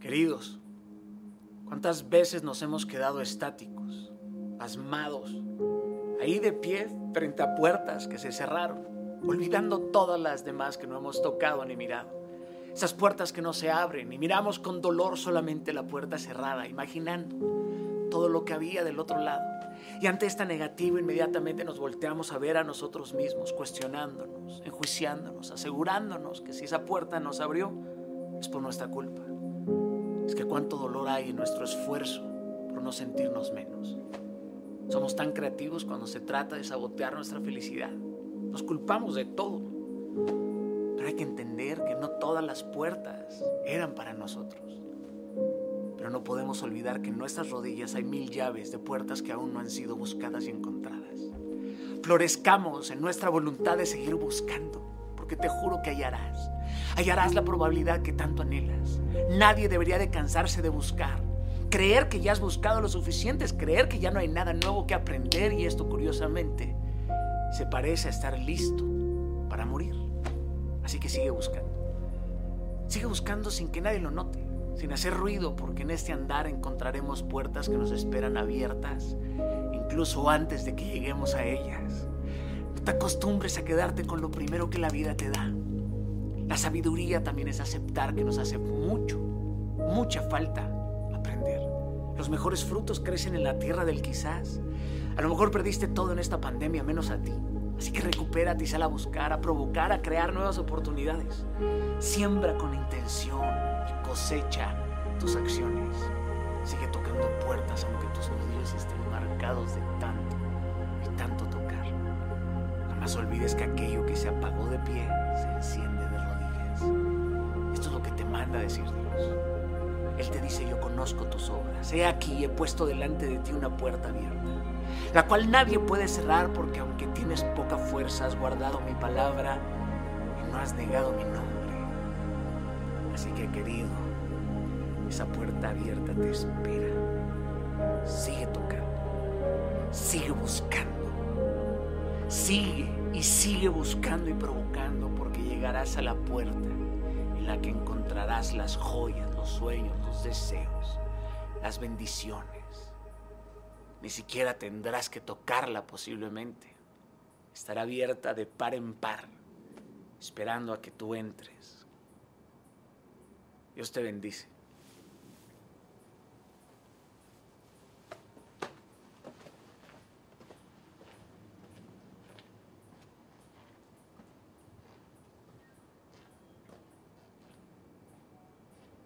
Queridos, ¿cuántas veces nos hemos quedado estáticos, pasmados, ahí de pie frente a puertas que se cerraron, olvidando todas las demás que no hemos tocado ni mirado? Esas puertas que no se abren y miramos con dolor solamente la puerta cerrada, imaginando todo lo que había del otro lado. Y ante esta negativa inmediatamente nos volteamos a ver a nosotros mismos, cuestionándonos, enjuiciándonos, asegurándonos que si esa puerta nos abrió es por nuestra culpa. Es que cuánto dolor hay en nuestro esfuerzo por no sentirnos menos. Somos tan creativos cuando se trata de sabotear nuestra felicidad. Nos culpamos de todo. Pero hay que entender que no todas las puertas eran para nosotros. Pero no podemos olvidar que en nuestras rodillas hay mil llaves de puertas que aún no han sido buscadas y encontradas. Florezcamos en nuestra voluntad de seguir buscando, porque te juro que hallarás hallarás la probabilidad que tanto anhelas. Nadie debería de cansarse de buscar. Creer que ya has buscado lo suficiente es creer que ya no hay nada nuevo que aprender y esto curiosamente se parece a estar listo para morir. Así que sigue buscando. Sigue buscando sin que nadie lo note, sin hacer ruido, porque en este andar encontraremos puertas que nos esperan abiertas, incluso antes de que lleguemos a ellas. No te acostumbres a quedarte con lo primero que la vida te da. La sabiduría también es aceptar que nos hace mucho, mucha falta aprender. Los mejores frutos crecen en la tierra del quizás. A lo mejor perdiste todo en esta pandemia, menos a ti. Así que recupérate y sal a buscar, a provocar, a crear nuevas oportunidades. Siembra con intención y cosecha tus acciones. Sigue tocando puertas aunque tus nudillos estén marcados de tanto y tanto. Olvides que aquello que se apagó de pie se enciende esto es lo que te manda decir Dios. Él te dice, yo conozco tus obras. He aquí, he puesto delante de ti una puerta abierta, la cual nadie puede cerrar porque aunque tienes poca fuerza, has guardado mi palabra y no has negado mi nombre. Así que, querido, esa puerta abierta te espera. Sigue tocando, sigue buscando, sigue y sigue buscando y provocando porque llegarás a la puerta en la que encontrarás las joyas, los sueños, los deseos, las bendiciones. Ni siquiera tendrás que tocarla posiblemente. Estará abierta de par en par, esperando a que tú entres. Dios te bendice.